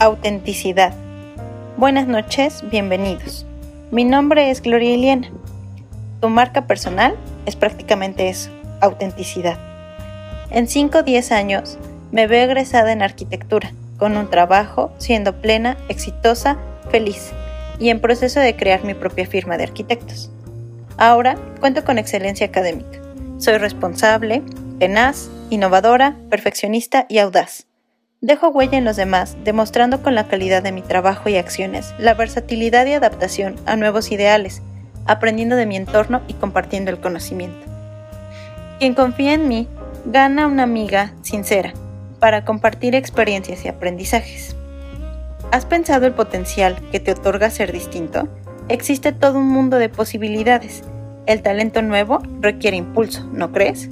Autenticidad. Buenas noches, bienvenidos. Mi nombre es Gloria Iliana. Tu marca personal es prácticamente eso, autenticidad. En 5 o 10 años me veo egresada en arquitectura, con un trabajo, siendo plena, exitosa, feliz y en proceso de crear mi propia firma de arquitectos. Ahora cuento con excelencia académica. Soy responsable, tenaz, innovadora, perfeccionista y audaz. Dejo huella en los demás, demostrando con la calidad de mi trabajo y acciones la versatilidad y adaptación a nuevos ideales, aprendiendo de mi entorno y compartiendo el conocimiento. Quien confía en mí gana una amiga sincera para compartir experiencias y aprendizajes. ¿Has pensado el potencial que te otorga ser distinto? Existe todo un mundo de posibilidades. El talento nuevo requiere impulso, ¿no crees?